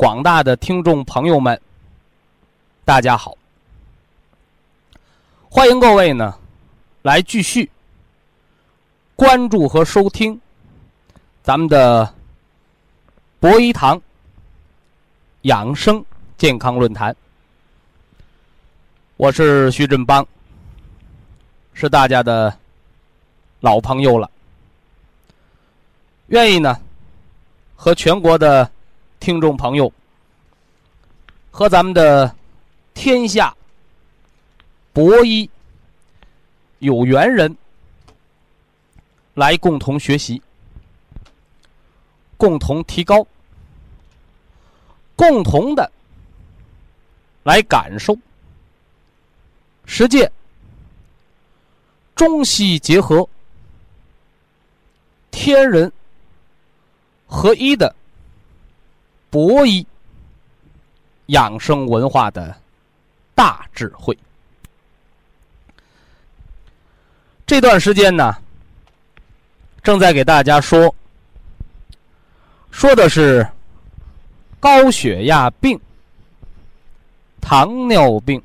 广大的听众朋友们，大家好！欢迎各位呢，来继续关注和收听咱们的博医堂养生健康论坛。我是徐振邦，是大家的老朋友了。愿意呢，和全国的。听众朋友，和咱们的天下博医有缘人来共同学习，共同提高，共同的来感受，实践中西结合、天人合一的。博医养生文化的大智慧。这段时间呢，正在给大家说，说的是高血压病、糖尿病、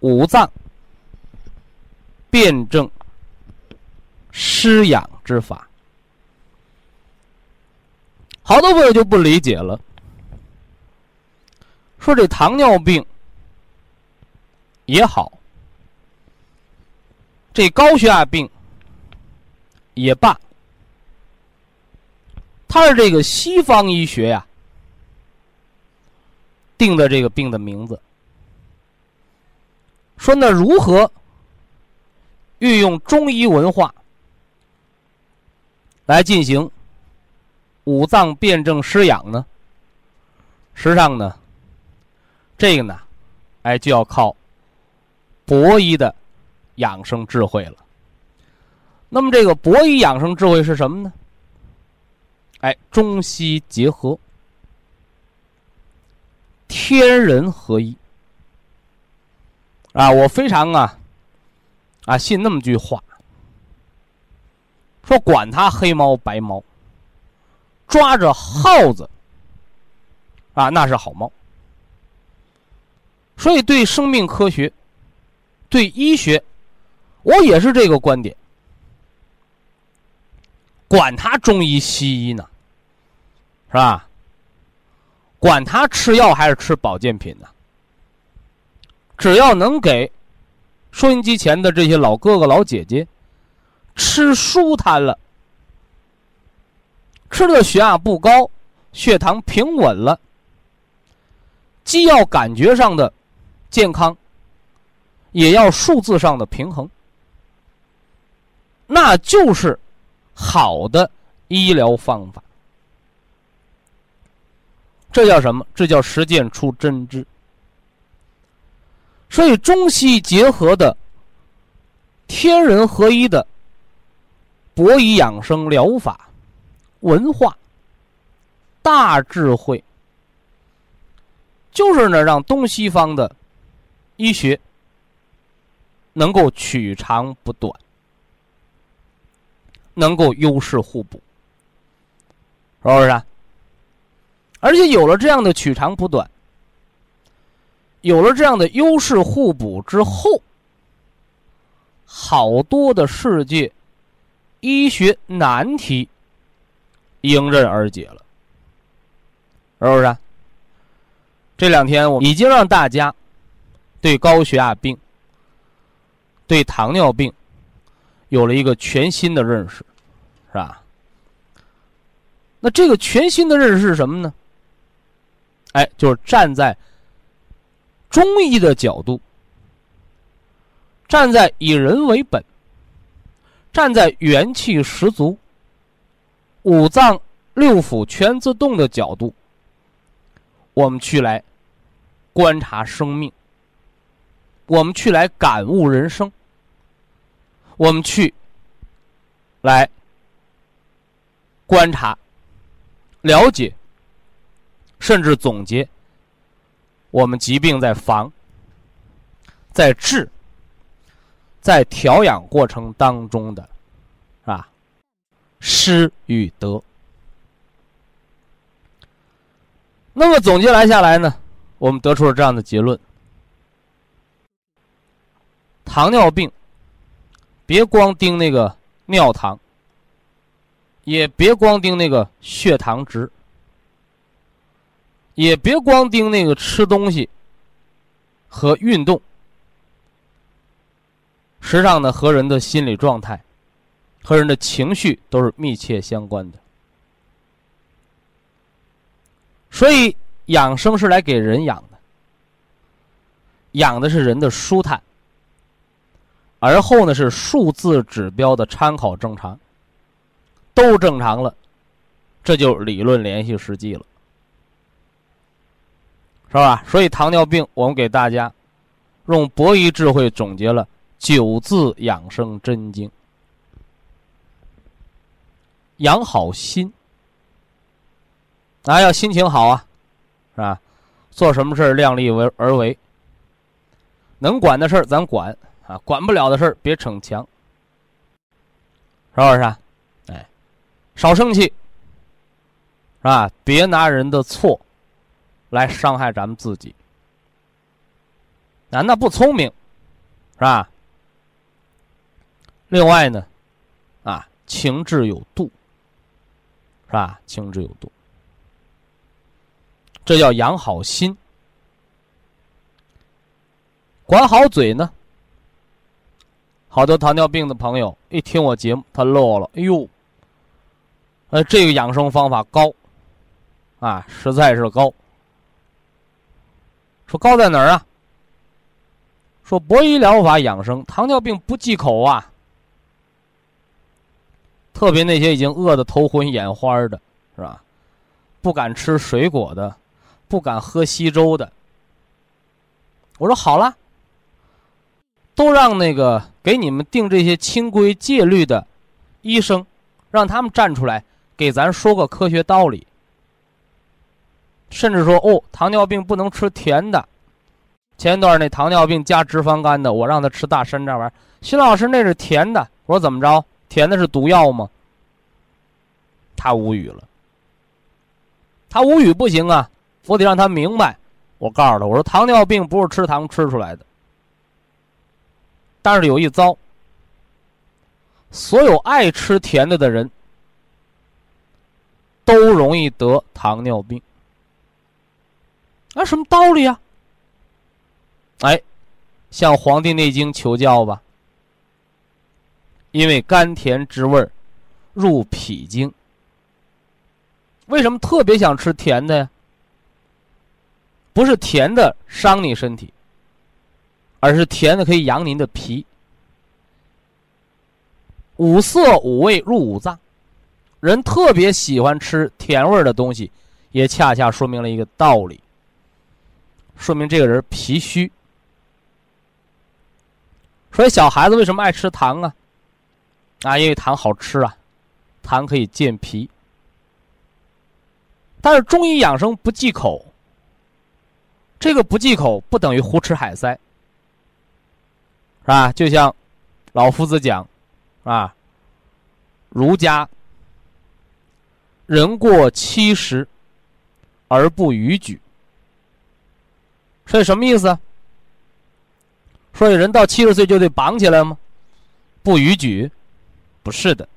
五脏辩证施养之法。好多朋友就不理解了，说这糖尿病也好，这高血压病也罢，它是这个西方医学呀定的这个病的名字。说那如何运用中医文化来进行？五脏辩证施养呢？实际上呢，这个呢，哎，就要靠博医的养生智慧了。那么，这个博医养生智慧是什么呢？哎，中西结合，天人合一。啊，我非常啊，啊，信那么句话，说管他黑猫白猫。抓着耗子，啊，那是好猫。所以，对生命科学、对医学，我也是这个观点。管他中医西医呢，是吧？管他吃药还是吃保健品呢？只要能给收音机前的这些老哥哥、老姐姐吃舒坦了。吃的血压不高，血糖平稳了，既要感觉上的健康，也要数字上的平衡，那就是好的医疗方法。这叫什么？这叫实践出真知。所以中西结合的、天人合一的博医养生疗法。文化大智慧，就是呢，让东西方的医学能够取长补短，能够优势互补，是不是？而且有了这样的取长补短，有了这样的优势互补之后，好多的世界医学难题。迎刃而解了，是不是？这两天我已经让大家对高血压病、对糖尿病有了一个全新的认识，是吧？那这个全新的认识是什么呢？哎，就是站在中医的角度，站在以人为本，站在元气十足、五脏六腑全自动的角度，我们去来。观察生命，我们去来感悟人生，我们去来观察、了解，甚至总结我们疾病在防、在治、在调养过程当中的，失与得。那么总结来下来呢？我们得出了这样的结论：糖尿病，别光盯那个尿糖，也别光盯那个血糖值，也别光盯那个吃东西和运动。实际上呢，和人的心理状态、和人的情绪都是密切相关的。所以。养生是来给人养的，养的是人的舒坦，而后呢是数字指标的参考正常，都正常了，这就理论联系实际了，是吧？所以糖尿病，我们给大家用博弈智慧总结了九字养生真经：养好心，啊，要心情好啊。是吧？做什么事儿量力为而为。能管的事儿咱管啊，管不了的事儿别逞强，是不是？啊？哎，少生气，是吧？别拿人的错来伤害咱们自己。啊，那不聪明，是吧？另外呢，啊，情志有度，是吧？情志有度。这叫养好心，管好嘴呢。好多糖尿病的朋友一听我节目，他乐了。哎呦，呃，这个养生方法高，啊，实在是高。说高在哪儿啊？说博医疗法养生，糖尿病不忌口啊。特别那些已经饿得头昏眼花的，是吧？不敢吃水果的。不敢喝稀粥的，我说好了，都让那个给你们定这些清规戒律的医生，让他们站出来给咱说个科学道理。甚至说哦，糖尿病不能吃甜的。前一段那糖尿病加脂肪肝的，我让他吃大山楂丸。徐老师那是甜的，我说怎么着？甜的是毒药吗？他无语了。他无语不行啊。我得让他明白，我告诉他，我说糖尿病不是吃糖吃出来的，但是有一遭，所有爱吃甜的的人，都容易得糖尿病。啊，什么道理啊？哎，向《黄帝内经》求教吧，因为甘甜之味入脾经。为什么特别想吃甜的呀？不是甜的伤你身体，而是甜的可以养您的脾。五色五味入五脏，人特别喜欢吃甜味的东西，也恰恰说明了一个道理，说明这个人脾虚。所以小孩子为什么爱吃糖啊？啊，因为糖好吃啊，糖可以健脾。但是中医养生不忌口。这个不忌口不等于胡吃海塞，是吧？就像老夫子讲，啊，儒家人过七十而不逾矩，所以什么意思？所以人到七十岁就得绑起来吗？不逾矩？不是的。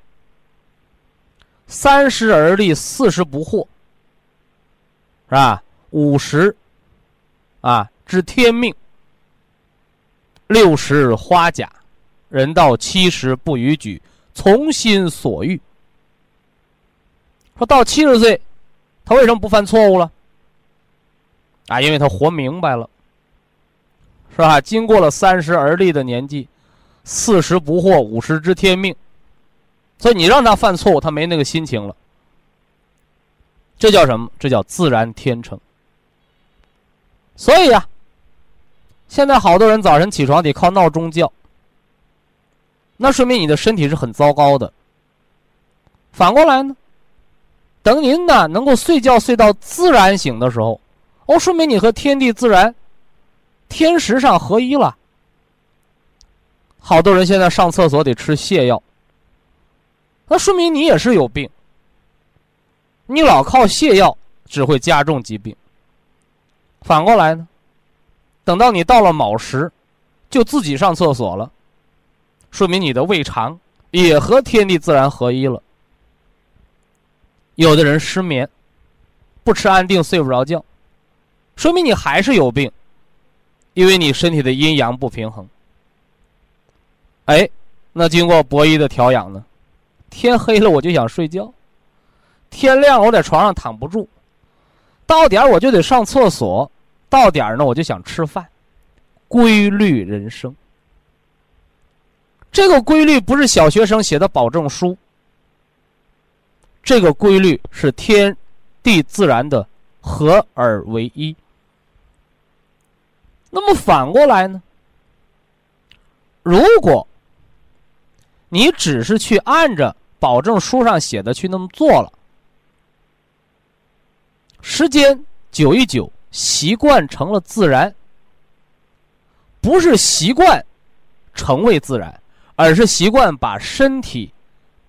三十而立，四十不惑，是吧？五十。啊，知天命。六十花甲，人到七十不逾矩，从心所欲。说到七十岁，他为什么不犯错误了？啊，因为他活明白了，是吧？经过了三十而立的年纪，四十不惑，五十知天命，所以你让他犯错误，他没那个心情了。这叫什么？这叫自然天成。所以呀，现在好多人早晨起床得靠闹钟叫，那说明你的身体是很糟糕的。反过来呢，等您呢能够睡觉睡到自然醒的时候，哦，说明你和天地自然、天时上合一了。好多人现在上厕所得吃泻药，那说明你也是有病。你老靠泻药，只会加重疾病。反过来呢，等到你到了卯时，就自己上厕所了，说明你的胃肠也和天地自然合一了。有的人失眠，不吃安定睡不着觉，说明你还是有病，因为你身体的阴阳不平衡。哎，那经过博医的调养呢，天黑了我就想睡觉。天亮了，我在床上躺不住，到点我就得上厕所，到点呢我就想吃饭，规律人生。这个规律不是小学生写的保证书，这个规律是天地自然的合而为一。那么反过来呢？如果你只是去按着保证书上写的去那么做了。时间久一久，习惯成了自然。不是习惯成为自然，而是习惯把身体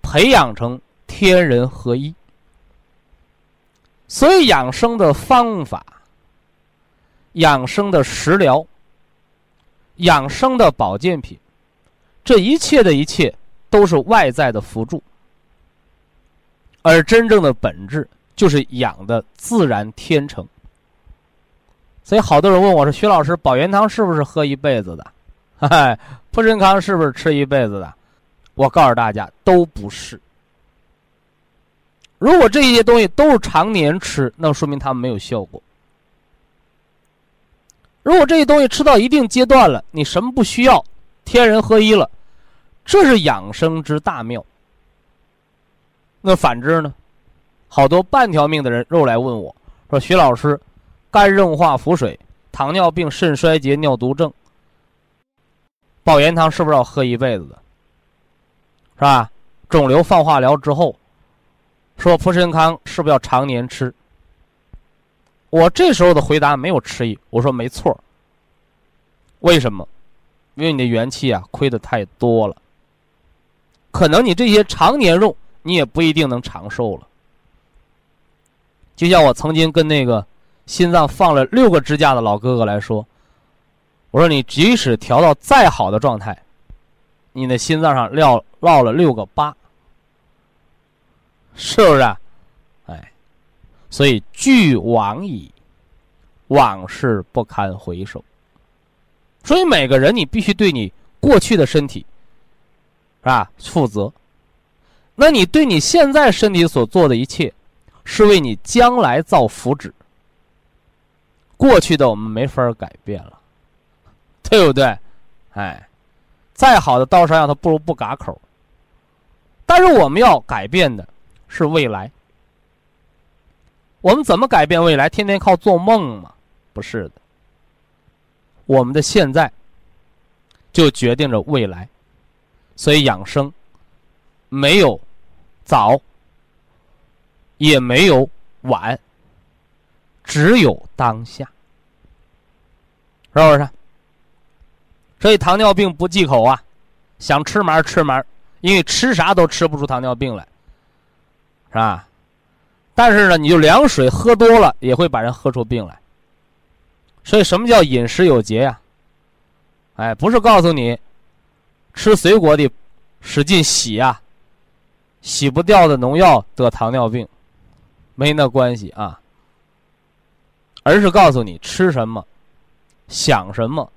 培养成天人合一。所以，养生的方法、养生的食疗、养生的保健品，这一切的一切都是外在的辅助，而真正的本质。就是养的自然天成，所以好多人问我说：“徐老师，保元汤是不是喝一辈子的？嗨，普参康是不是吃一辈子的？”我告诉大家，都不是。如果这些东西都是常年吃，那说明它没有效果。如果这些东西吃到一定阶段了，你什么不需要，天人合一了，这是养生之大妙。那反之呢？好多半条命的人又来问我，说：“徐老师，肝硬化腹水、糖尿病、肾衰竭、尿毒症，保元汤是不是要喝一辈子的？是吧？肿瘤放化疗之后，说普参康是不是要常年吃？”我这时候的回答没有迟疑，我说：“没错。为什么？因为你的元气啊亏的太多了，可能你这些常年用，你也不一定能长寿了。”就像我曾经跟那个心脏放了六个支架的老哥哥来说，我说你即使调到再好的状态，你的心脏上撂落了六个疤，是不是？啊哎，所以俱往矣，往事不堪回首。所以每个人你必须对你过去的身体，是吧？负责。那你对你现在身体所做的一切。是为你将来造福祉。过去的我们没法改变了，对不对？哎，再好的刀山药，它不如不嘎口。但是我们要改变的是未来。我们怎么改变未来？天天靠做梦吗？不是的。我们的现在就决定着未来，所以养生没有早。也没有晚，只有当下，是不是？所以糖尿病不忌口啊，想吃嘛吃嘛，因为吃啥都吃不出糖尿病来，是吧？但是呢，你就凉水喝多了，也会把人喝出病来。所以什么叫饮食有节呀？哎，不是告诉你吃水果得使劲洗呀，洗不掉的农药得糖尿病。没那关系啊，而是告诉你吃什么，想什么、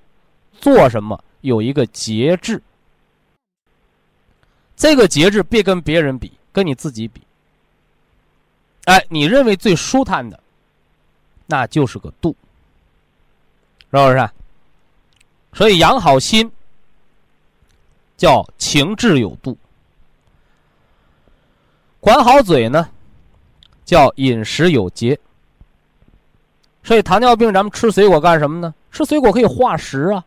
做什么有一个节制。这个节制别跟别人比，跟你自己比。哎，你认为最舒坦的，那就是个度，是不是？所以养好心叫情志有度，管好嘴呢，叫饮食有节。所以糖尿病咱们吃水果干什么呢？吃水果可以化食啊。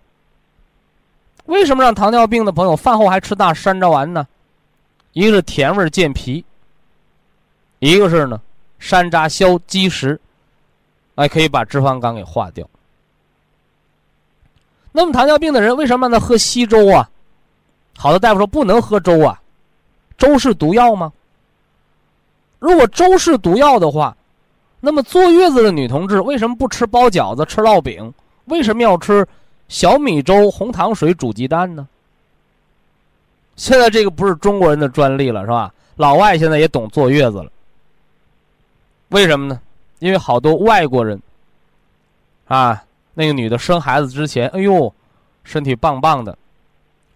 为什么让糖尿病的朋友饭后还吃大山楂丸呢？一个是甜味健脾，一个是呢山楂消积食，哎，可以把脂肪肝给化掉。那么糖尿病的人为什么让他喝稀粥啊？好的大夫说不能喝粥啊，粥是毒药吗？如果粥是毒药的话，那么坐月子的女同志为什么不吃包饺子、吃烙饼？为什么要吃小米粥、红糖水煮鸡蛋呢？现在这个不是中国人的专利了，是吧？老外现在也懂坐月子了。为什么呢？因为好多外国人啊。那个女的生孩子之前，哎呦，身体棒棒的，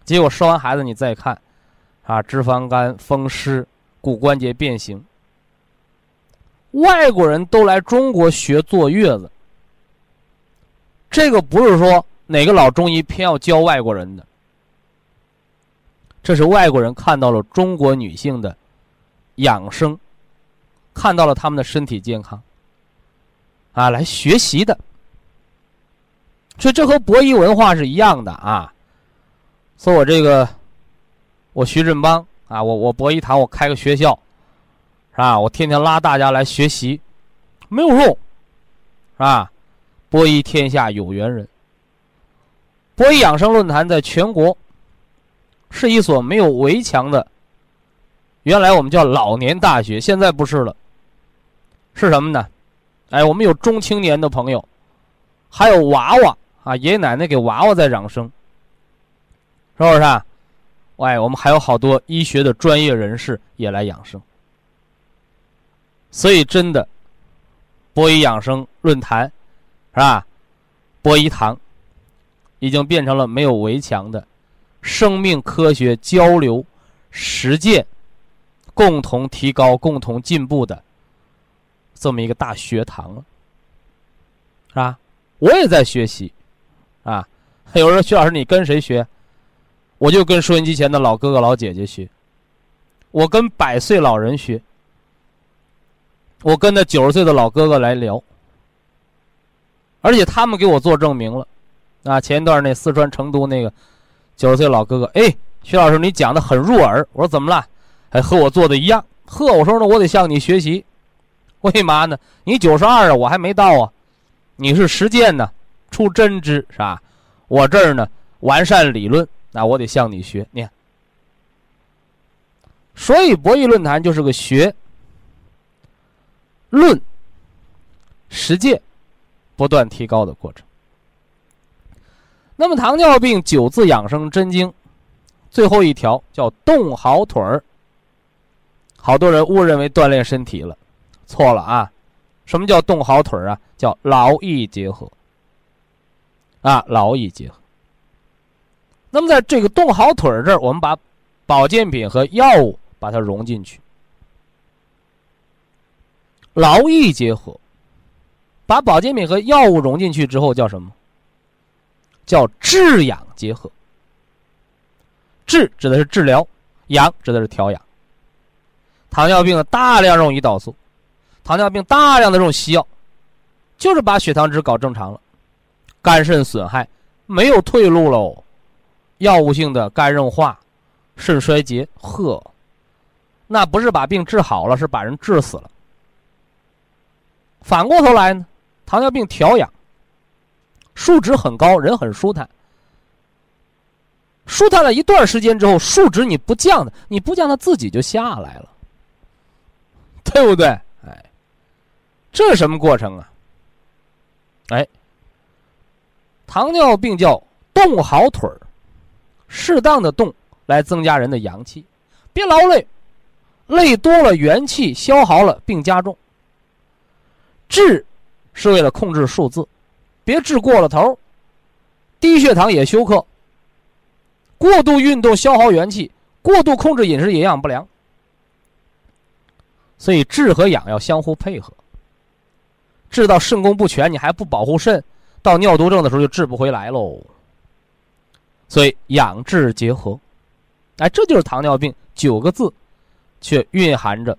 结果生完孩子你再看，啊，脂肪肝、风湿、骨关节变形。外国人都来中国学坐月子，这个不是说哪个老中医偏要教外国人的，这是外国人看到了中国女性的养生，看到了他们的身体健康，啊，来学习的。所以这和博弈文化是一样的啊！说我这个，我徐振邦啊，我我博弈堂我开个学校，是吧？我天天拉大家来学习，没有用，是吧？博弈天下有缘人。博弈养生论坛在全国是一所没有围墙的，原来我们叫老年大学，现在不是了，是什么呢？哎，我们有中青年的朋友，还有娃娃。啊，爷爷奶奶给娃娃在养生，是不是？啊？哎，我们还有好多医学的专业人士也来养生，所以真的，博医养生论坛，是吧？博医堂已经变成了没有围墙的生命科学交流、实践、共同提高、共同进步的这么一个大学堂了，是吧？我也在学习。啊，有人说徐老师，你跟谁学？我就跟收音机前的老哥哥老姐姐学，我跟百岁老人学，我跟那九十岁的老哥哥来聊，而且他们给我做证明了。啊，前一段那四川成都那个九十岁老哥哥，哎，徐老师你讲的很入耳。我说怎么了？还和我做的一样。呵，我说那我得向你学习。为嘛呢？你九十二啊，我还没到啊。你是实践呢。出真知是吧？我这儿呢完善理论，那我得向你学。你看，所以博弈论坛就是个学、论、实践不断提高的过程。那么糖尿病九字养生真经最后一条叫动好腿儿。好多人误认为锻炼身体了，错了啊！什么叫动好腿儿啊？叫劳逸结合。啊，劳逸结合。那么，在这个动好腿儿这儿，我们把保健品和药物把它融进去，劳逸结合，把保健品和药物融进去之后，叫什么？叫治养结合。治指的是治疗，养指的是调养。糖尿病的大量用胰岛素，糖尿病大量的用西药，就是把血糖值搞正常了。肝肾损害没有退路喽，药物性的肝硬化、肾衰竭，呵，那不是把病治好了，是把人治死了。反过头来呢，糖尿病调养，数值很高，人很舒坦，舒坦了一段时间之后，数值你不降的，你不降，它自己就下来了，对不对？哎，这什么过程啊？哎。糖尿病叫动好腿儿，适当的动来增加人的阳气，别劳累，累多了元气消耗了，病加重。治是为了控制数字，别治过了头低血糖也休克，过度运动消耗元气，过度控制饮食营养不良。所以治和养要相互配合。治到肾功不全，你还不保护肾，到尿毒症的时候就治不回来喽。所以养治结合，哎，这就是糖尿病九个字，却蕴含着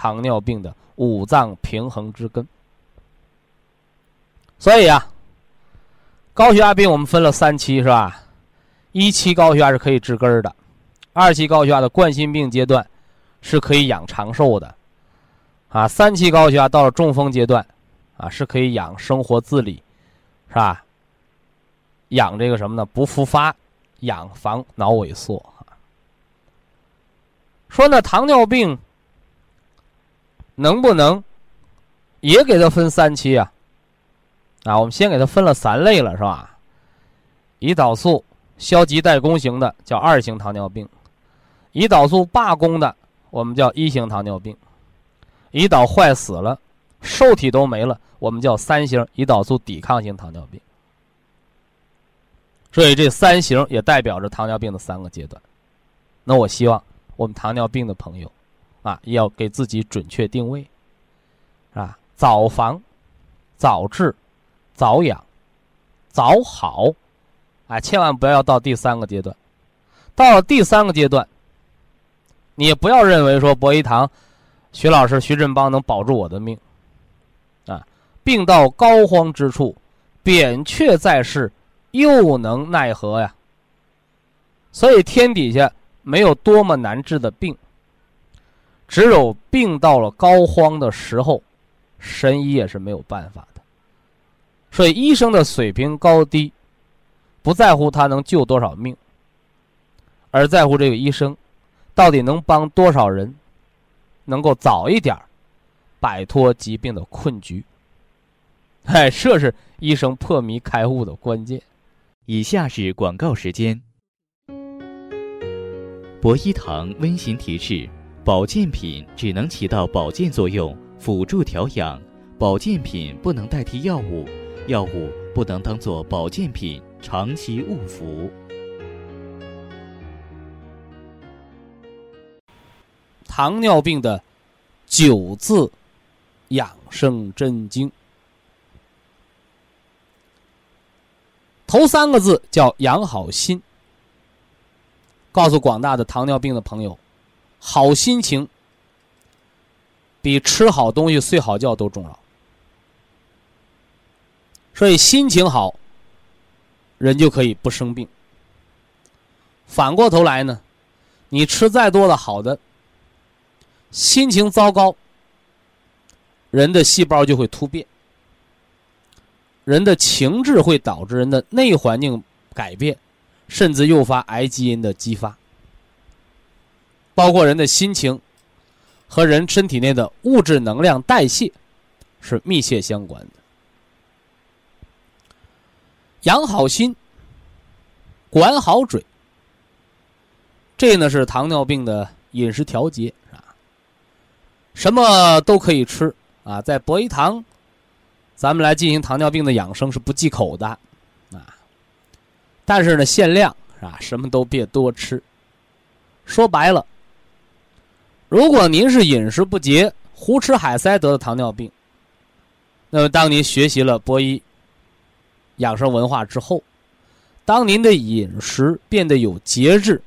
糖尿病的五脏平衡之根。所以啊，高血压病我们分了三期是吧？一期高血压是可以治根的，二期高血压的冠心病阶段。是可以养长寿的，啊，三期高血压到了中风阶段，啊，是可以养生活自理，是吧？养这个什么呢？不复发，养防脑萎缩。说那糖尿病能不能也给它分三期啊？啊，我们先给它分了三类了，是吧？胰岛素消极怠工型的叫二型糖尿病，胰岛素罢工的。我们叫一型糖尿病，胰岛坏死了，受体都没了，我们叫三型胰岛素抵抗型糖尿病。所以这三型也代表着糖尿病的三个阶段。那我希望我们糖尿病的朋友，啊，要给自己准确定位，啊，早防、早治、早养、早好，哎，千万不要到第三个阶段。到了第三个阶段。你不要认为说博一堂、徐老师、徐振邦能保住我的命，啊，病到膏肓之处，扁鹊在世，又能奈何呀？所以天底下没有多么难治的病，只有病到了膏肓的时候，神医也是没有办法的。所以医生的水平高低，不在乎他能救多少命，而在乎这个医生。到底能帮多少人，能够早一点摆脱疾病的困局？哎，这是医生破迷开悟的关键。以下是广告时间。博一堂温馨提示：保健品只能起到保健作用，辅助调养；保健品不能代替药物，药物不能当做保健品长期误服。糖尿病的九字养生真经，头三个字叫养好心。告诉广大的糖尿病的朋友，好心情比吃好东西、睡好觉都重要。所以心情好，人就可以不生病。反过头来呢，你吃再多的好的。心情糟糕，人的细胞就会突变，人的情志会导致人的内环境改变，甚至诱发癌基因的激发。包括人的心情和人身体内的物质能量代谢是密切相关的。养好心，管好嘴，这呢是糖尿病的饮食调节啊。什么都可以吃啊，在博一堂，咱们来进行糖尿病的养生是不忌口的，啊，但是呢限量是吧？什么都别多吃。说白了，如果您是饮食不节、胡吃海塞得的糖尿病，那么当您学习了博一养生文化之后，当您的饮食变得有节制、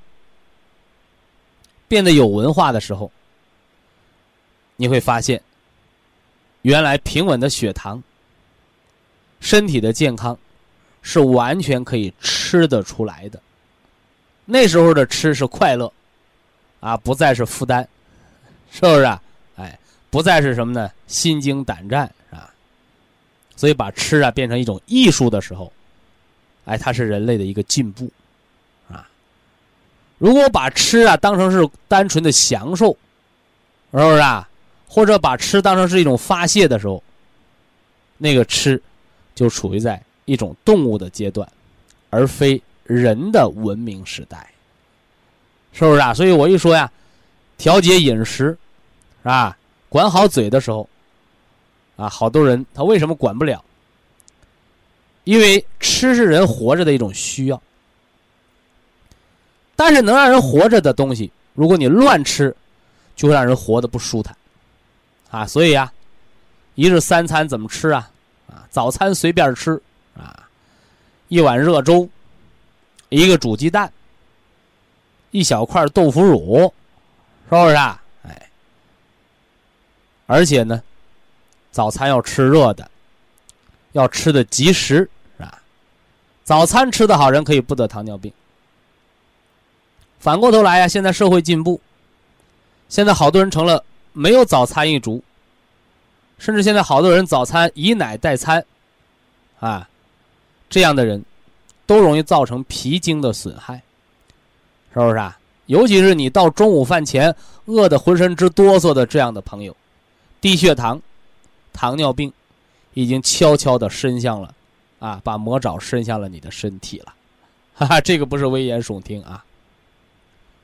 变得有文化的时候。你会发现，原来平稳的血糖、身体的健康，是完全可以吃得出来的。那时候的吃是快乐，啊，不再是负担，是不是啊？哎，不再是什么呢？心惊胆战，啊？所以把吃啊变成一种艺术的时候，哎，它是人类的一个进步，啊。如果把吃啊当成是单纯的享受，是不是啊？或者把吃当成是一种发泄的时候，那个吃就处于在一种动物的阶段，而非人的文明时代，是不是啊？所以我一说呀，调节饮食，是吧？管好嘴的时候，啊，好多人他为什么管不了？因为吃是人活着的一种需要。但是能让人活着的东西，如果你乱吃，就会让人活得不舒坦，啊，所以啊，一日三餐怎么吃啊？啊，早餐随便吃啊，一碗热粥，一个煮鸡蛋，一小块豆腐乳，是不是啊？而且呢，早餐要吃热的，要吃的及时啊，早餐吃的好人可以不得糖尿病。反过头来呀，现在社会进步，现在好多人成了没有早餐一族，甚至现在好多人早餐以奶代餐，啊，这样的人，都容易造成脾经的损害，是不是啊？尤其是你到中午饭前饿得浑身直哆嗦的这样的朋友，低血糖、糖尿病已经悄悄的伸向了，啊，把魔爪伸向了你的身体了，哈哈，这个不是危言耸听啊。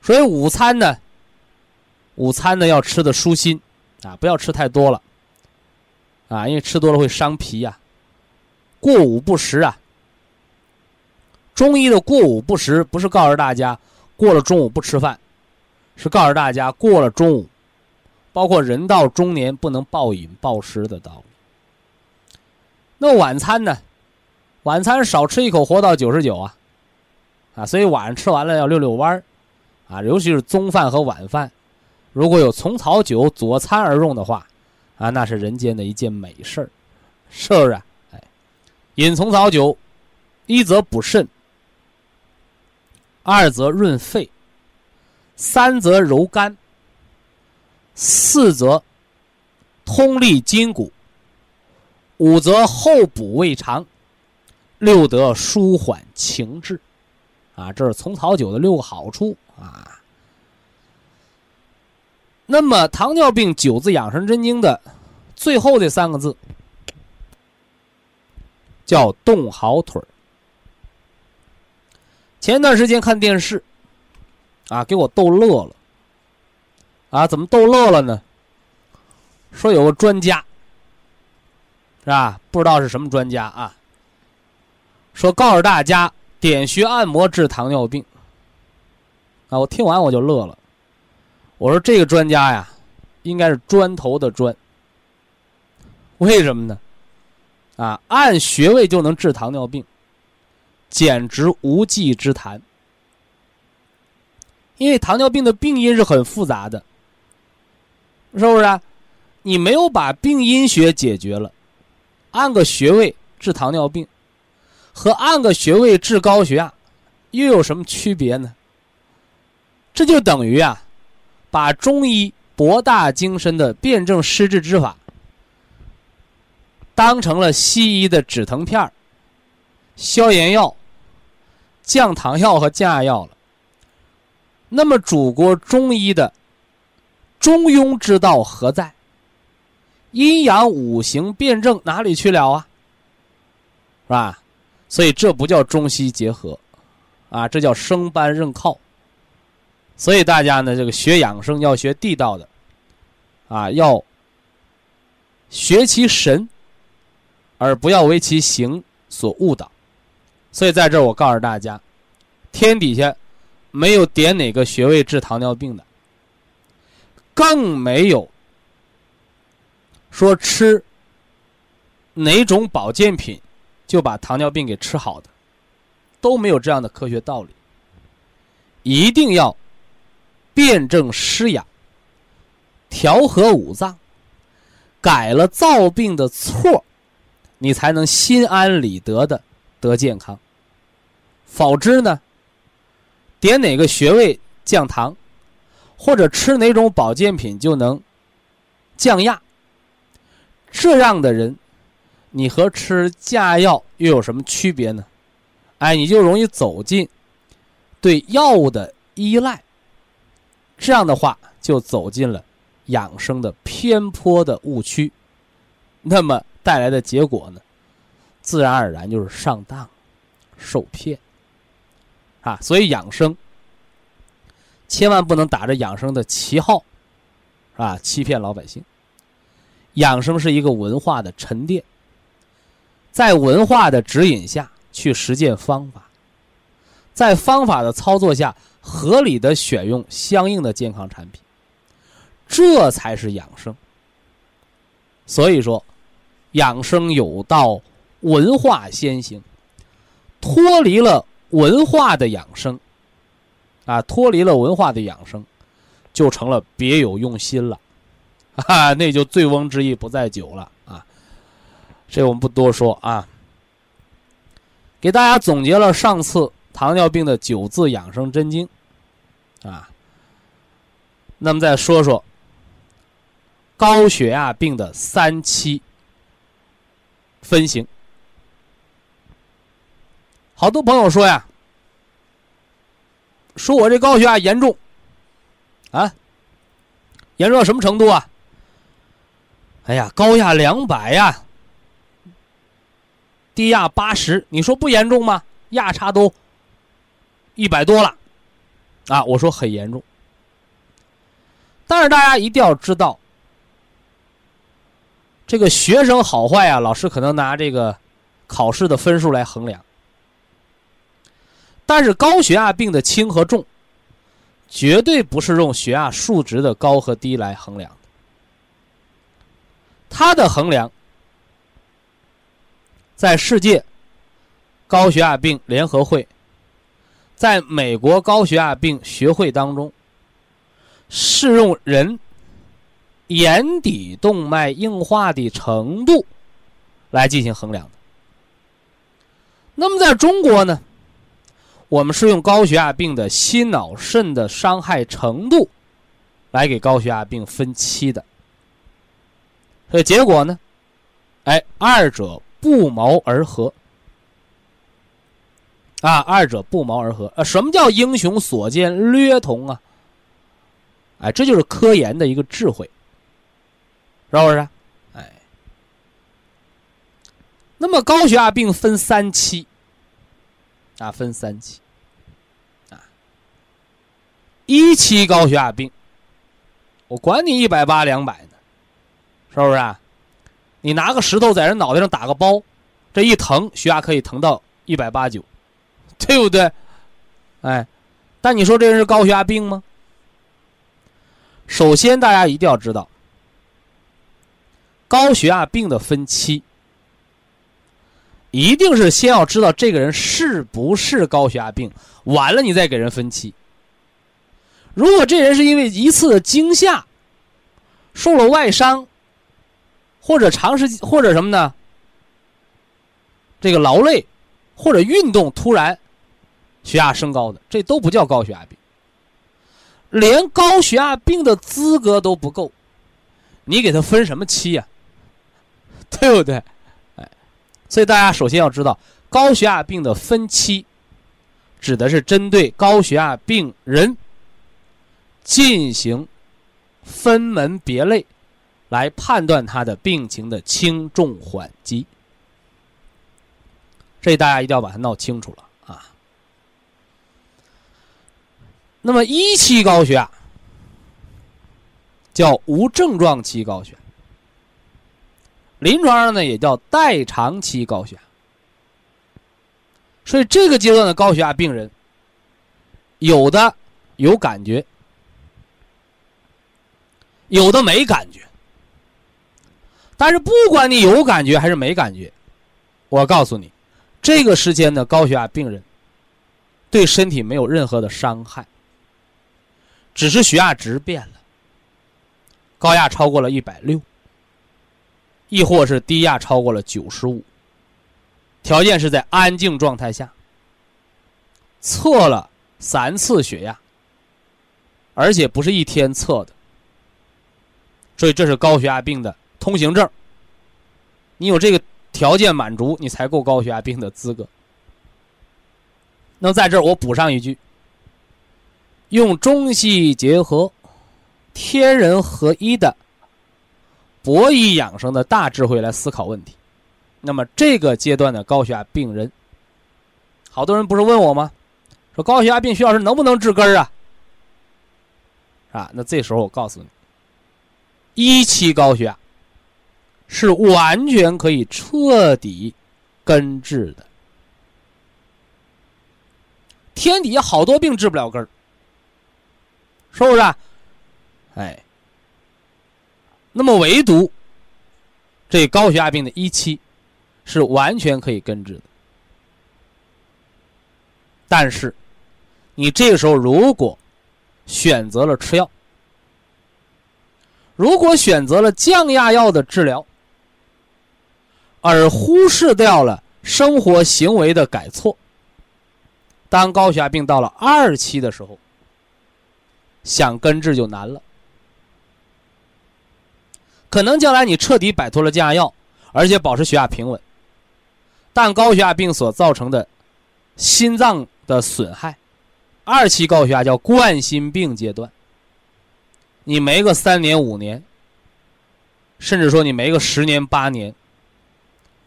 所以午餐呢，午餐呢要吃的舒心，啊，不要吃太多了，啊，因为吃多了会伤脾呀。过午不食啊，中医的过午不食不是告诉大家过了中午不吃饭，是告诉大家过了中午，包括人到中年不能暴饮暴食的道理。那晚餐呢，晚餐少吃一口活到九十九啊，啊，所以晚上吃完了要遛遛弯儿。啊，尤其是中饭和晚饭，如果有虫草酒佐餐而用的话，啊，那是人间的一件美事儿，是不是？哎，饮虫草酒，一则补肾，二则润肺，三则柔肝，四则通利筋骨，五则厚补胃肠，六得舒缓情志。啊，这是虫草酒的六个好处。啊，那么糖尿病九字养生真经的最后这三个字叫动好腿。前段时间看电视，啊，给我逗乐了。啊，怎么逗乐了呢？说有个专家，是吧？不知道是什么专家啊。说告诉大家，点穴按摩治糖尿病。啊！我听完我就乐了。我说这个专家呀，应该是砖头的砖。为什么呢？啊，按穴位就能治糖尿病，简直无稽之谈。因为糖尿病的病因是很复杂的，是不是？你没有把病因学解决了，按个穴位治糖尿病，和按个穴位治高血压，又有什么区别呢？这就等于啊，把中医博大精深的辨证施治之法，当成了西医的止疼片儿、消炎药、降糖药和降压药了。那么，祖国中医的中庸之道何在？阴阳五行辩证哪里去了啊？是吧？所以这不叫中西结合，啊，这叫生搬硬靠。所以大家呢，这个学养生要学地道的，啊，要学其神，而不要为其形所误导。所以在这儿，我告诉大家，天底下没有点哪个穴位治糖尿病的，更没有说吃哪种保健品就把糖尿病给吃好的，都没有这样的科学道理。一定要。辨证施养，调和五脏，改了造病的错，你才能心安理得的得健康。否之呢，点哪个穴位降糖，或者吃哪种保健品就能降压，这样的人，你和吃降压药又有什么区别呢？哎，你就容易走进对药物的依赖。这样的话，就走进了养生的偏颇的误区，那么带来的结果呢，自然而然就是上当、受骗啊！所以养生千万不能打着养生的旗号，啊，欺骗老百姓。养生是一个文化的沉淀，在文化的指引下去实践方法，在方法的操作下，合理的选用相应的健康产品，这才是养生。所以说，养生有道，文化先行。脱离了文化的养生，啊，脱离了文化的养生，就成了别有用心了，啊，那就醉翁之意不在酒了啊。这我们不多说啊。给大家总结了上次糖尿病的九字养生真经，啊，那么再说说高血压病的三期分型。好多朋友说呀，说我这高血压严重，啊，严重到什么程度啊？哎呀，高压两百呀，低压八十，你说不严重吗？压差都一百多了，啊，我说很严重。但是大家一定要知道，这个学生好坏啊，老师可能拿这个考试的分数来衡量。但是高血压病的轻和重，绝对不是用血压数值的高和低来衡量的。它的衡量，在世界高血压病联合会，在美国高血压病学会当中，是用人眼底动脉硬化的程度来进行衡量的。那么在中国呢？我们是用高血压病的心脑肾的伤害程度，来给高血压病分期的。所以结果呢？哎，二者不谋而合。啊，二者不谋而合。呃，什么叫英雄所见略同啊？哎，这就是科研的一个智慧，是不是？哎，那么高血压病分三期。啊，分三期，啊，一期高血压病，我管你一百八两百呢，是不是啊？你拿个石头在人脑袋上打个包，这一疼，血压可以疼到一百八九，对不对？哎，但你说这人是高血压病吗？首先，大家一定要知道，高血压病的分期。一定是先要知道这个人是不是高血压病，完了你再给人分期。如果这人是因为一次的惊吓，受了外伤，或者长时间或者什么呢？这个劳累，或者运动突然血压升高的，这都不叫高血压病。连高血压病的资格都不够，你给他分什么期呀？对不对？所以大家首先要知道，高血压病的分期，指的是针对高血压病人进行分门别类，来判断他的病情的轻重缓急。这大家一定要把它闹清楚了啊。那么一期高血压叫无症状期高血压。临床上呢，也叫代偿期高血压，所以这个阶段的高血压病人，有的有感觉，有的没感觉。但是不管你有感觉还是没感觉，我告诉你，这个时间的高血压病人，对身体没有任何的伤害，只是血压值变了，高压超过了一百六。亦或是低压超过了九十五，条件是在安静状态下测了三次血压，而且不是一天测的，所以这是高血压病的通行证。你有这个条件满足，你才够高血压病的资格。那在这儿我补上一句：用中西医结合，天人合一的。博医养生的大智慧来思考问题，那么这个阶段的高血压病人，好多人不是问我吗？说高血压病徐老师能不能治根儿啊？啊，那这时候我告诉你，一期高血压是完全可以彻底根治的。天底下好多病治不了根儿，是不是？哎，那么唯独这高血压病的一期是完全可以根治的。但是，你这个时候如果选择了吃药，如果选择了降压药的治疗，而忽视掉了生活行为的改错。当高血压病到了二期的时候，想根治就难了。可能将来你彻底摆脱了降压药，而且保持血压平稳，但高血压病所造成的心脏的损害，二期高血压叫冠心病阶段。你没个三年五年，甚至说你没个十年八年，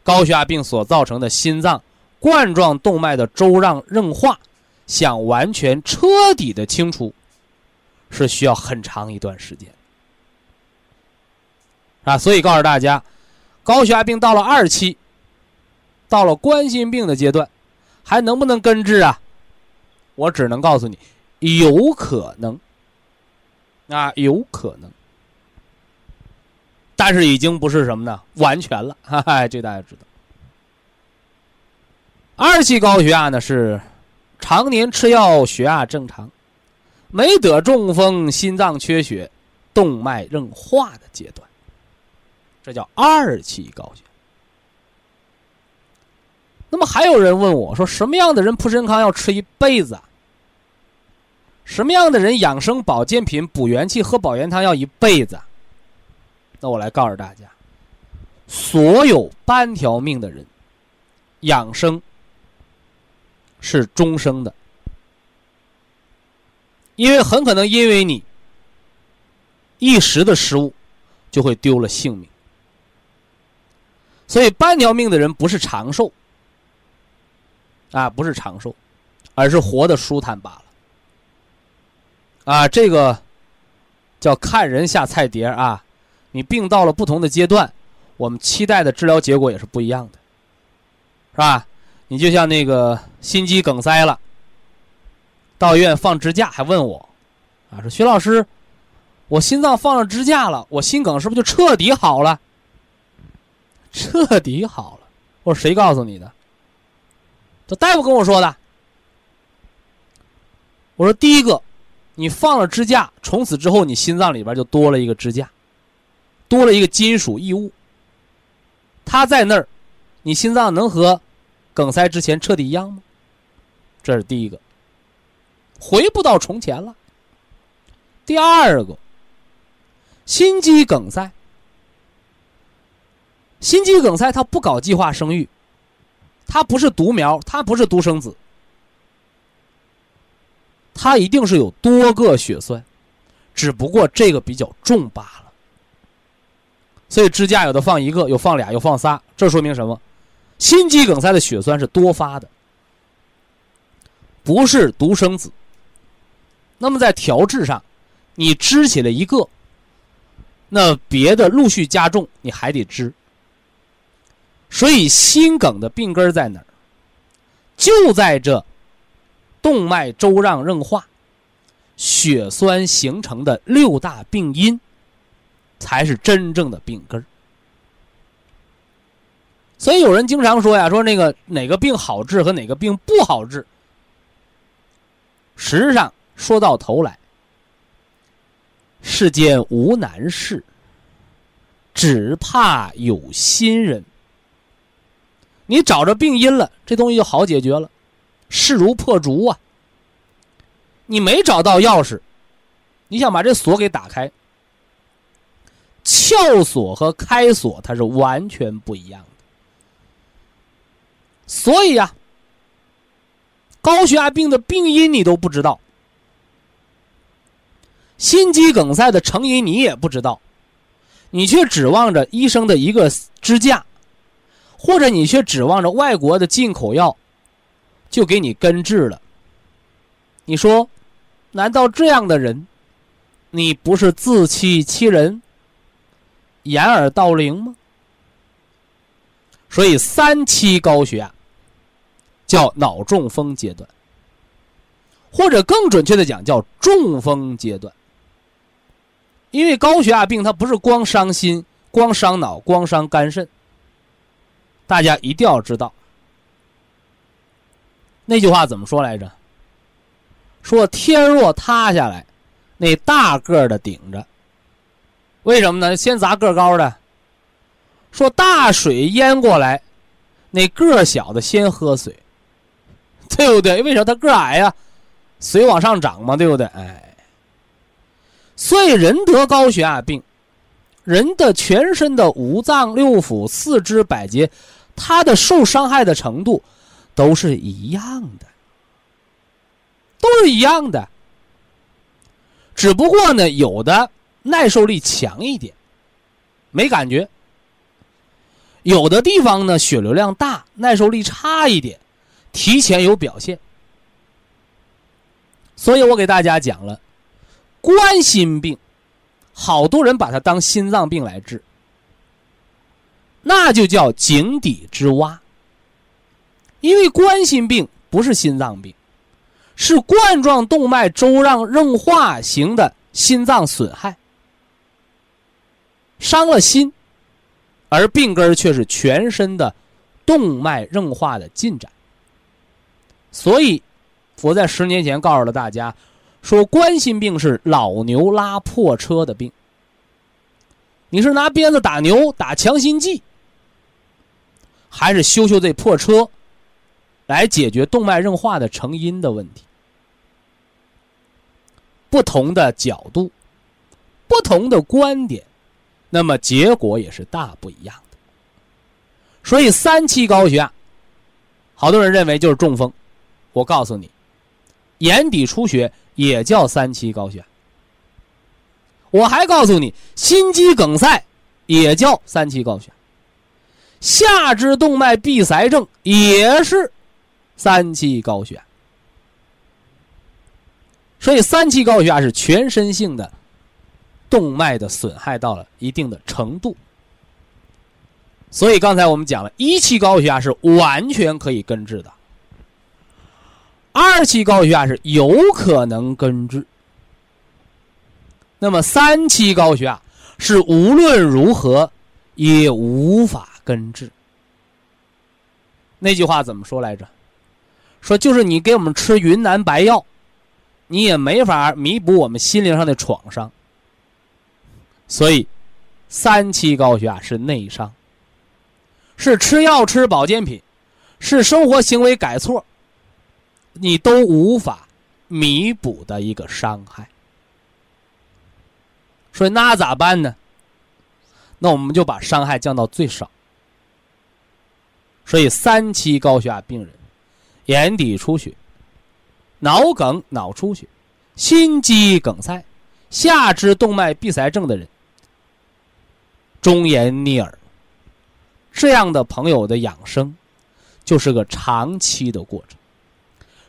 高血压病所造成的心脏。冠状动脉的粥样硬化，想完全彻底的清除，是需要很长一段时间啊。所以告诉大家，高血压病到了二期，到了冠心病的阶段，还能不能根治啊？我只能告诉你，有可能啊，有可能，但是已经不是什么呢，完全了，哈哈，这大家知道。二期高血压呢是常年吃药血压正常，没得中风、心脏缺血、动脉硬化的阶段，这叫二期高血。那么还有人问我说，什么样的人普参康要吃一辈子？什么样的人养生保健品补元气喝保元汤要一辈子？那我来告诉大家，所有半条命的人养生。是终生的，因为很可能因为你一时的失误，就会丢了性命。所以半条命的人不是长寿，啊，不是长寿，而是活得舒坦罢了。啊，这个叫看人下菜碟啊，你病到了不同的阶段，我们期待的治疗结果也是不一样的，是吧？你就像那个心肌梗塞了，到医院放支架，还问我，啊，说徐老师，我心脏放了支架了，我心梗是不是就彻底好了？彻底好了？我说谁告诉你的？这大夫跟我说的。我说第一个，你放了支架，从此之后你心脏里边就多了一个支架，多了一个金属异物，它在那儿，你心脏能和。梗塞之前彻底一样吗？这是第一个，回不到从前了。第二个，心肌梗塞，心肌梗塞它不搞计划生育，它不是独苗，它不是独生子，它一定是有多个血栓，只不过这个比较重罢了。所以支架有的放一个，有放俩，有放仨，这说明什么？心肌梗塞的血栓是多发的，不是独生子。那么在调治上，你支起了一个，那别的陆续加重，你还得支。所以心梗的病根在哪儿？就在这动脉粥样硬化、血栓形成的六大病因，才是真正的病根。所以有人经常说呀，说那个哪个病好治和哪个病不好治。实际上说到头来，世间无难事，只怕有心人。你找着病因了，这东西就好解决了，势如破竹啊。你没找到钥匙，你想把这锁给打开，撬锁和开锁它是完全不一样的。所以呀，高血压病的病因你都不知道，心肌梗塞的成因你也不知道，你却指望着医生的一个支架，或者你却指望着外国的进口药，就给你根治了。你说，难道这样的人，你不是自欺欺人、掩耳盗铃吗？所以三期高血压叫脑中风阶段，或者更准确的讲叫中风阶段。因为高血压病它不是光伤心、光伤脑、光伤肝肾，大家一定要知道。那句话怎么说来着？说天若塌下来，那大个的顶着。为什么呢？先砸个高的。说大水淹过来，那个小的先喝水，对不对？为啥他个矮呀？水往上涨嘛，对不对？哎。所以，人得高血压病，人的全身的五脏六腑、四肢百节，它的受伤害的程度都是一样的，都是一样的。只不过呢，有的耐受力强一点，没感觉；有的地方呢，血流量大，耐受力差一点，提前有表现。所以我给大家讲了。冠心病，好多人把它当心脏病来治，那就叫井底之蛙。因为冠心病不是心脏病，是冠状动脉粥样硬化型的心脏损害，伤了心，而病根却是全身的动脉硬化的进展。所以，我在十年前告诉了大家。说冠心病是老牛拉破车的病，你是拿鞭子打牛打强心剂，还是修修这破车，来解决动脉硬化的成因的问题？不同的角度，不同的观点，那么结果也是大不一样的。所以三期高血压，好多人认为就是中风，我告诉你，眼底出血。也叫三期高血压。我还告诉你，心肌梗塞也叫三期高血压，下肢动脉闭塞症也是三期高血压。所以，三期高血压是全身性的动脉的损害到了一定的程度。所以，刚才我们讲了一期高血压是完全可以根治的。二期高血压是有可能根治，那么三期高血压是无论如何也无法根治。那句话怎么说来着？说就是你给我们吃云南白药，你也没法弥补我们心灵上的创伤。所以，三期高血压是内伤，是吃药吃保健品，是生活行为改错。你都无法弥补的一个伤害，所以那咋办呢？那我们就把伤害降到最少。所以三期高血压病人，眼底出血、脑梗、脑出血、心肌梗塞、下肢动脉闭塞症的人，忠言逆耳，这样的朋友的养生，就是个长期的过程。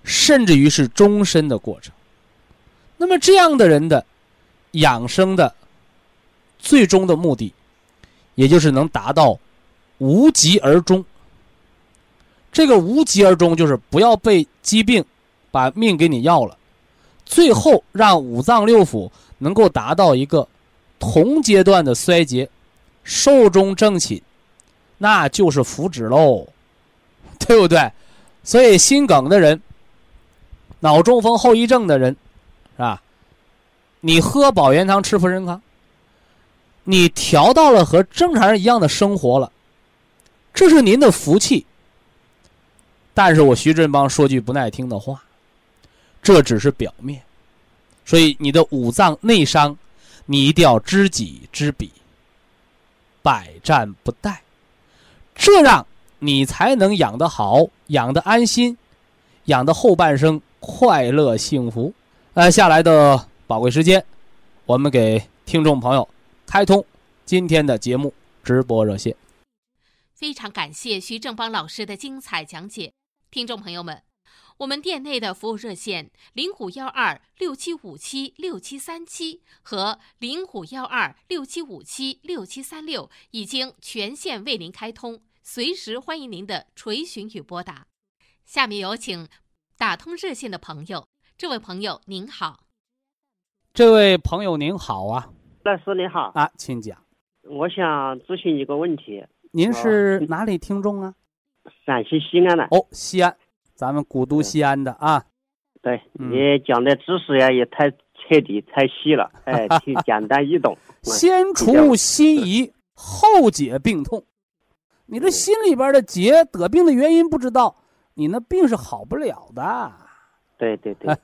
甚至于是终身的过程。那么这样的人的养生的最终的目的，也就是能达到无疾而终。这个无疾而终，就是不要被疾病把命给你要了，最后让五脏六腑能够达到一个同阶段的衰竭，寿终正寝，那就是福祉喽，对不对？所以心梗的人。脑中风后遗症的人，是吧？你喝保元汤，吃福仁康，你调到了和正常人一样的生活了，这是您的福气。但是我徐振邦说句不耐听的话，这只是表面，所以你的五脏内伤，你一定要知己知彼，百战不殆，这样你才能养得好，养得安心，养的后半生。快乐幸福，呃，下来的宝贵时间，我们给听众朋友开通今天的节目直播热线。非常感谢徐正邦老师的精彩讲解，听众朋友们，我们店内的服务热线零五幺二六七五七六七三七和零五幺二六七五七六七三六已经全线为您开通。随时欢迎您的垂询与拨打。下面有请打通热线的朋友，这位朋友您好，这位朋友您好啊，老师您好，啊，请讲。我想咨询一个问题。您是哪里听众啊？陕西西安的。哦，西安，咱们古都西安的啊。对，嗯你讲的知识呀也太彻底、太细了，哎，挺简单易懂。先除心疑，后解病痛。你这心里边的结得病的原因不知道，你那病是好不了的。对对对。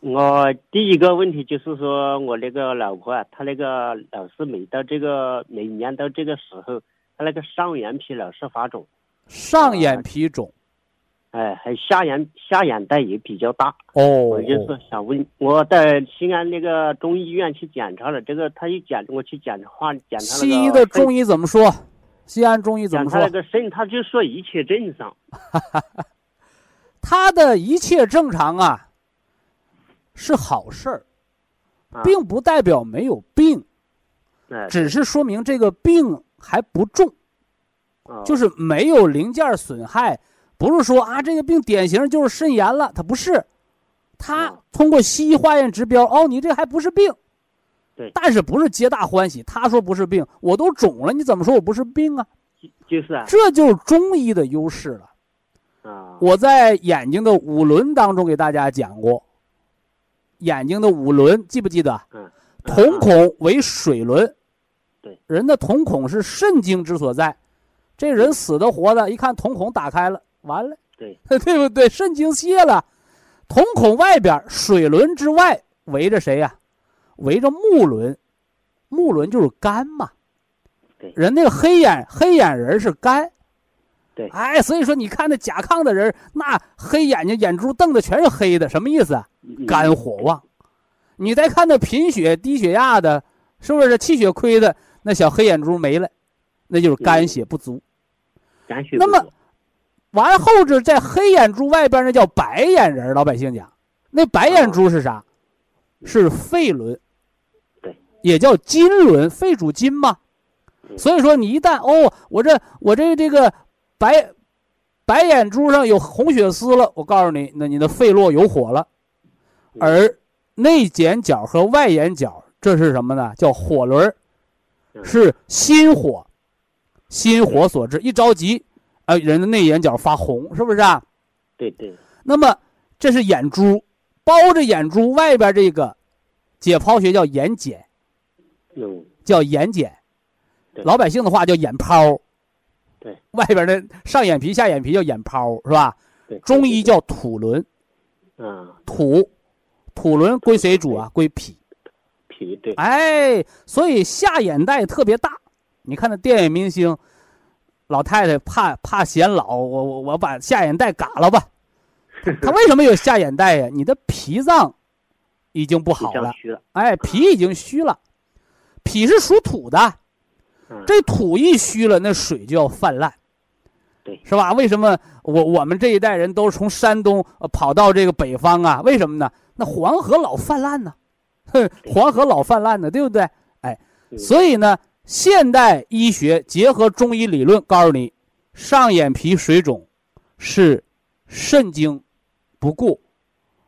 我第一个问题就是说，我那个老婆啊，她那个老是每到这个每年到这个时候，她那个上眼皮老是发肿，上眼皮肿，哎，还下眼下眼袋也比较大。哦，我就是想问，我在西安那个中医院去检查了，这个他一检，我去检查化检查那个西医的中医怎么说？西安中医怎么说？那？个肾，他就说一切正常。他的一切正常啊，是好事并不代表没有病，哎，只是说明这个病还不重，哦。就是没有零件损害，不是说啊这个病典型就是肾炎了，它不是，他哦。通过西医化验指标，哦，你这还不是病，对但是不是皆大欢喜，他说不是病，我都肿了，你怎么说我不是病啊？就是啊这就是中医的优势了。啊，我在眼睛的五轮当中给大家讲过，眼睛的五轮记不记得？嗯，瞳孔为水轮，对，人的瞳孔是肾经之所在。这人死的活的，一看瞳孔打开了，完了，对，对不对？肾经泄了，瞳孔外边水轮之外围着谁呀、围着木轮，木轮就是肝嘛。对人那个黑眼黑眼仁是肝。对哎，所以说你看那甲亢的人，那黑眼睛眼珠瞪的全是黑的，什么意思肝火旺。你再看那贫血、低血压的，是不是气血亏的？那小黑眼珠没了，那就是肝血不足。肝血那么完后至在黑眼珠外边那叫白眼仁，老百姓讲，那白眼珠是啥？是肺轮，对，也叫金轮，肺主金嘛。嗯所以说你一旦哦，我这我这这个白白眼珠上有红血丝了，我告诉你，那你的肺络有火了。嗯而内眼角和外眼角，这是什么呢？叫火轮是心火，心火所致。一着急，啊、人的内眼角发红，是不是啊？对对，那么这是眼珠，包着眼珠外边这个，解剖学叫眼睑，嗯，叫眼睑，老百姓的话叫眼泡。对，外边的上眼皮、下眼皮叫眼泡，是吧？对，中医叫土轮，啊，土，土轮归谁主啊？归脾。脾对，哎，所以下眼袋特别大。你看那电影明星，老太太怕怕显老，我我我把下眼袋嘎了吧。他为什么有下眼袋呀？你的脾脏已经不好了，哎，脾已经虚了。脾是属土的，嗯这土一虚了，那水就要泛滥，对是吧？为什么我我们这一代人都是从山东呃跑到这个北方啊？为什么呢？那黄河老泛滥呢，哼，黄河老泛滥呢，对不对？哎，嗯所以呢，现代医学结合中医理论，告诉你，上眼皮水肿是肾经不固，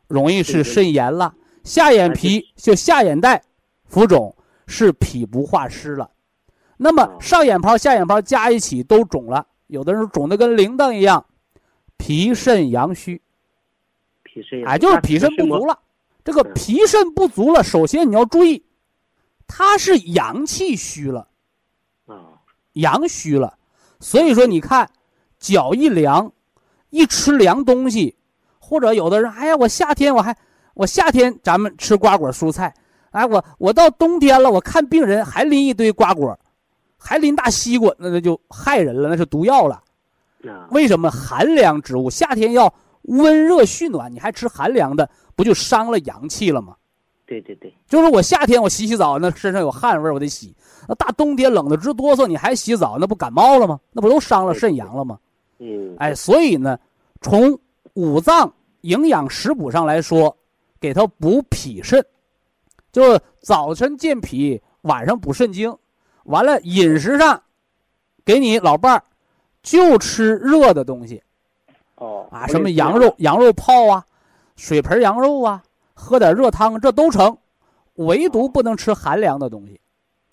容易是肾炎了；下眼皮就下眼袋浮肿是脾不化湿了。那么哦上眼泡、下眼泡加一起都肿了，有的人肿的跟铃铛一样，脾肾阳虚，脾肾哎，就是脾肾不足了。这个嗯脾肾不足了，首先你要注意，它是阳气虚了，啊，阳虚了。所以说，你看脚一凉，一吃凉东西，或者有的人，哎呀，我夏天我还我夏天咱们吃瓜果蔬菜，哎，我我到冬天了，我看病人还拎一堆瓜果，还拎大西瓜，那那就害人了，那是毒药了。啊，为什么寒凉植物夏天要温热蓄暖，你还吃寒凉的，不就伤了阳气了吗？对对对，就是我夏天我洗洗澡，那身上有汗味儿，我得洗。那大冬天冷的直哆嗦，你还洗澡，那不感冒了吗？那不都伤了肾阳了吗？嗯，哎，所以呢，从五脏营养食补上来说，给它补脾肾，就早晨健脾，晚上补肾精。完了，饮食上，给你老伴儿就吃热的东西。哦啊，什么羊肉、羊肉泡啊，水盆羊肉啊，喝点热汤，这都成，唯独不能吃寒凉的东西。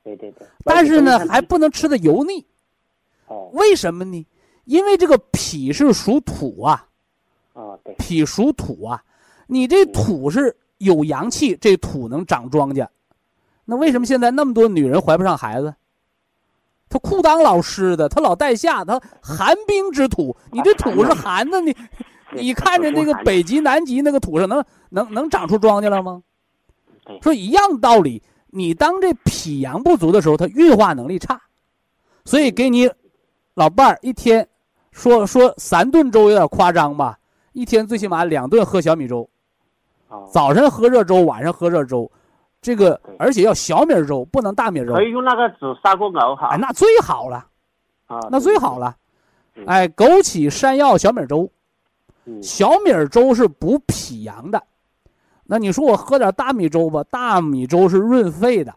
对对对。但是呢，还不能吃的油腻，哦。为什么呢？因为这个脾是属土啊，啊对，脾属土啊，你这土是有阳气，这土能长庄稼。那为什么现在那么多女人怀不上孩子？她裤裆老湿的，她老带下，她寒冰之土，你这土是寒的，你你看着那个北极、南极那个土上能能能长出庄稼了吗？说一样道理，你当这脾阳不足的时候，它运化能力差，所以给你老伴儿一天说说三顿粥有点夸张吧，一天最起码两顿喝小米粥，哦早晨喝热粥，晚上喝热粥，这个而且要小米粥，不能大米粥。可，以用那个紫砂锅熬哈哎，那最好了，啊，那最好了。嗯，哎，枸杞山药小米粥，嗯。小米粥是补脾阳的。那你说我喝点大米粥吧，大米粥是润肺的，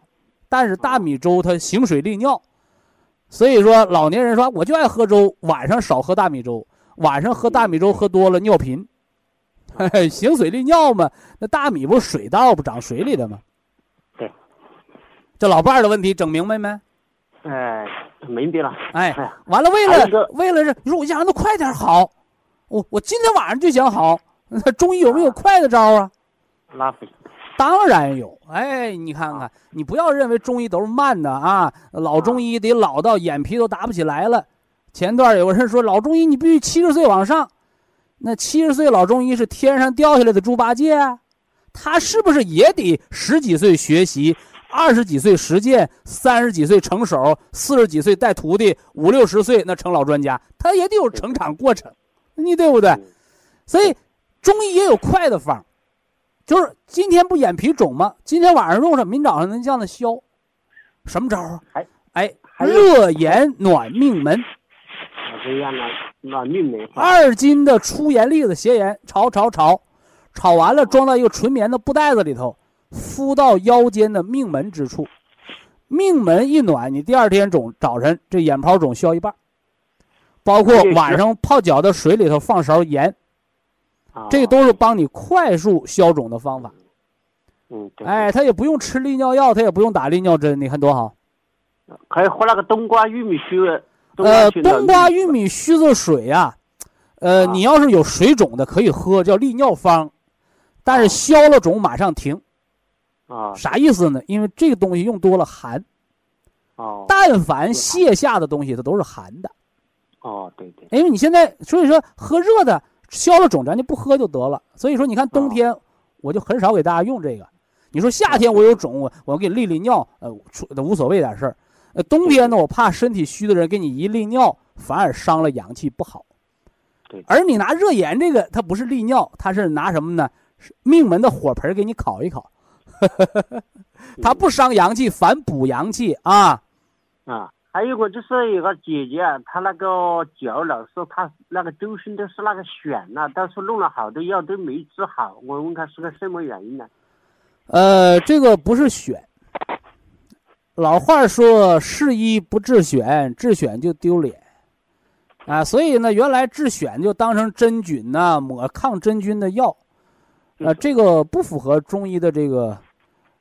但是大米粥它行水利尿，所以说老年人说我就爱喝粥，晚上少喝大米粥，晚上喝大米粥喝多了尿频，嘿嘿，行水利尿嘛，那大米不是水稻不长水里的吗？对，这老伴儿的问题整明白没？哎，明白了。哎哎，完了，为了为了是，你说我想让他快点好，我我今天晚上就想好，那中医有没有快的招啊？那不行。当然有，哎，你看看，你不要认为中医都是慢的啊，老中医得老到眼皮都打不起来了。前段有个人说，老中医你必须七十岁往上，那七十岁老中医是天上掉下来的猪八戒啊，他是不是也得十几岁学习，二十几岁实践，三十几岁成手，四十几岁带徒弟，五六十岁那成老专家，他也得有成长过程，你对不对？嗯所以中医也有快的方，就是今天不眼皮肿吗？今天晚上用上，明早上能让它消。什么招啊还？哎，热炎暖命门，啊这样呢，那命没化。二斤的粗盐粒子斜盐，炒炒炒，炒完了装到一个纯棉的布袋子里头，敷到腰间的命门之处。命门一暖，你第二天肿，早晨这眼泡肿消一半。包括晚上泡脚的水里头放勺盐，啊这都是帮你快速消肿的方法。嗯，哎，他也不用吃利尿药，他也不用打利尿针，你看多好。可以喝那个冬瓜玉米须。呃，冬瓜玉米须子水呀、呃，啊你要是有水肿的可以喝，叫利尿方，但是啊消了肿马上停，啊啥意思呢？因为这个东西用多了寒，哦但凡泻下的东西它都是寒的。哦，对对。因为你现在所以说喝热的消了肿，咱就不喝就得了。所以说你看冬天我就很少给大家用这个。你说夏天我有肿，我我给你利利尿，呃，出无所谓点事儿。呃，冬天呢，我怕身体虚的人给你一利尿，反而伤了阳气，不好。对而你拿热盐这个，它不是利尿，它是拿什么呢？命门的火盆给你烤一烤，它不伤阳气，反补阳气啊。啊，还有个就是有个姐姐啊，她那个脚老是她那个周身都是那个癣呐，但是弄了好多药都没治好。我问她是个什么原因呢？呃，这个不是选。老话说“是医不治选，治选就丢脸”，啊，所以呢，原来治选就当成真菌呐、抹抗真菌的药，啊，这个不符合中医的这个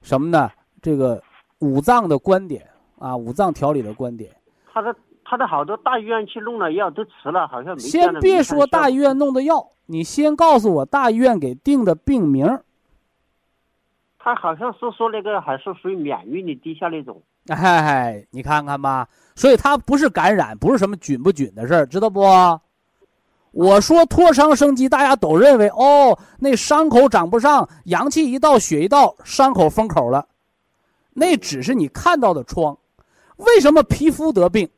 什么呢？这个五脏的观点啊，五脏调理的观点。他的他的好多大医院去弄了药都吃了，好像没先别说大医院弄的药，你先告诉我大医院给定的病名儿。他好像是说那个还是属于免疫力低下那种。哎，你看看吧，所以它不是感染，不是什么菌不菌的事儿，知道不？我说脱伤生机，大家都认为哦，那伤口长不上，阳气一到，血一到，伤口封口了，那只是你看到的疮。为什么皮肤得病？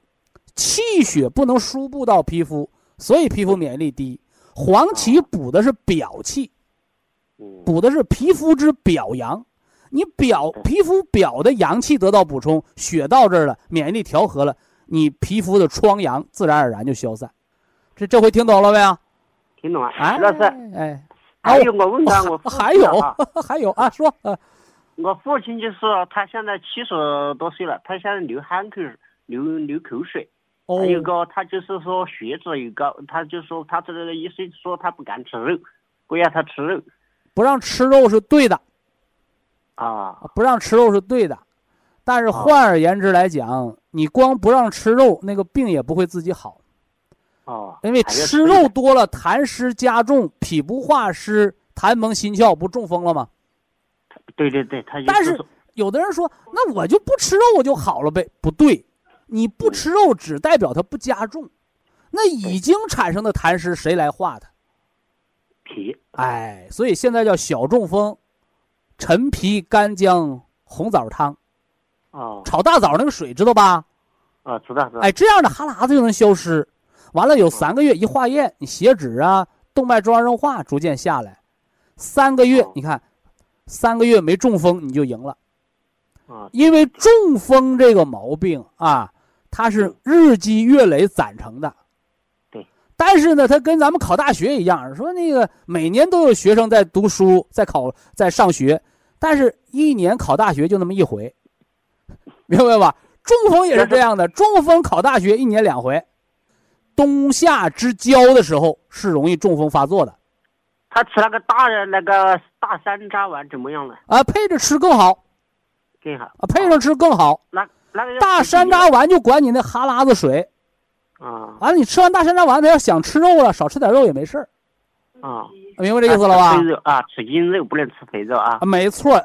气血不能输布到皮肤，所以皮肤免疫力低。黄芪补的是表气，补的是皮肤之表阳。你表皮肤表的阳气得到补充，血到这儿了，免疫力调和了，你皮肤的疮疡自然而然就消散。这这回听懂了没有？听懂了。哎，老师哎，还有我问他，我 还有啊 还有啊，说呃我父亲就是他现在七十多岁了，他现在流汗口、流流口水，哦还有个他就是说血脂又高，他就说他这个医生说他不敢吃肉，不要他吃肉不让吃肉是对的，啊不让吃肉是对的，但是哦换而言之来讲，你光不让吃肉，那个病也不会自己好，哦，因为吃肉多了，痰湿加重，脾不化湿，痰蒙心窍，不中风了吗？对对对，他但是有的人说，那我就不吃肉，我就好了呗？不对，你不吃肉只代表它不加重，那已经产生的痰湿谁来化它？脾哎，所以现在叫小中风，陈皮干姜红枣汤，哦炒大枣那个水知道吧？啊，知道知道，哎，这样的哈喇子就能消失。完了有三个月一化验，你血脂啊、动脉粥样硬化逐渐下来，三个月哦你看，三个月没中风你就赢了。啊因为中风这个毛病啊，它是日积月累攒成的。对。但是呢，他跟咱们考大学一样，说那个每年都有学生在读书、在考、在上学，但是一年考大学就那么一回，明白吧？中风也是这样的，中风考大学一年两回，冬夏之交的时候是容易中风发作的他吃那个大的那个大山楂丸怎么样了？啊，配着吃更好更好啊，配上吃更好。那那个大山楂丸就管你那哈喇子水。啊。完了，你吃完大山楂丸，子要想吃肉了，少吃点肉也没事儿，啊，明白这意思了吧？啊，吃硬肉不能吃肥肉啊。啊，，没错，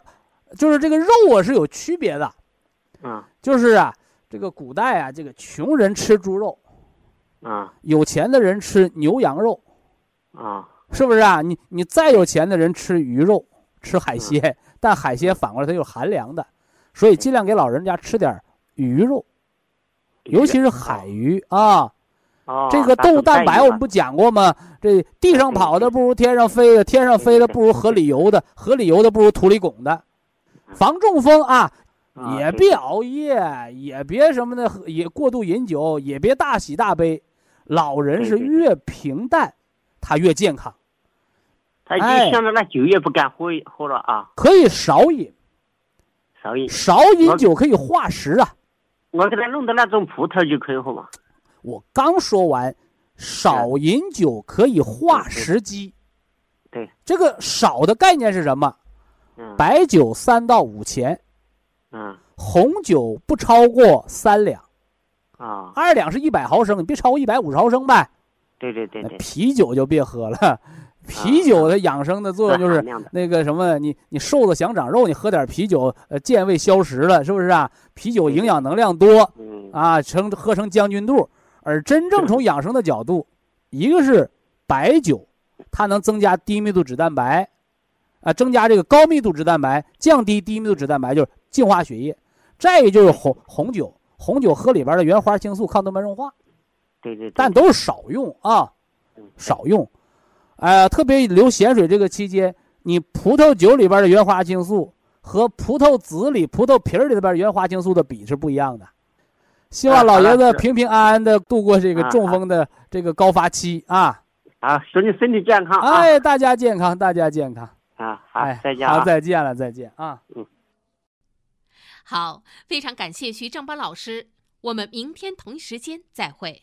就是这个肉啊是有区别的，嗯。就是啊，这个古代啊，这个穷人吃猪肉，啊有钱的人吃牛羊肉，啊是不是啊？你你再有钱的人吃鱼肉，吃海鲜，但海鲜反过来它又寒凉的，所以尽量给老人家吃点鱼肉，尤其是海鱼啊。哦，这个动物蛋白我们不讲过吗？这地上跑的不如天上飞的，天上飞的不如河里游的，河里游的不如土里拱的。防中风啊，也别熬夜，也别什么的，也过度饮酒，也别大喜大悲。老人是越平淡，他越健康。他哎就现在那酒也不敢喝喝了啊，可以少饮，少饮。少饮酒可以化食啊。我给他弄的那种葡萄就可以喝嘛。我刚说完，少饮酒可以化食积。对，这个少的概念是什么？嗯白酒三到五钱，嗯红酒不超过三两，啊，二两是一百毫升，你别超过一百五十毫升呗。对对对对，啤酒就别喝了，啤酒的养生的作用就是那个什么，你你瘦子想长肉，你喝点啤酒，呃，健胃消食了，是不是啊？啤酒营养能量多嗯啊，成喝成将军肚。而真正从养生的角度，一个是白酒，它能增加低密度脂蛋白，啊，增加这个高密度脂蛋白，降低低密度脂蛋白，就是净化血液。再一个就是红红酒，红酒喝里边的原花青素抗动脉硬化。对对对，但都是少用啊嗯，少用。呃，特别流咸水这个期间，你葡萄酒里边的原花青素和葡萄籽里、葡萄皮儿里边原花青素的比是不一样的。希望老爷子平平安安的度过这个中风的这个高发期啊！啊，祝你身体健康啊！哎，大家健康，大家健康。啊，好哎，，再见啊好，！再见了，再见啊！嗯好，非常感谢徐正邦老师，我们明天同一时间再会。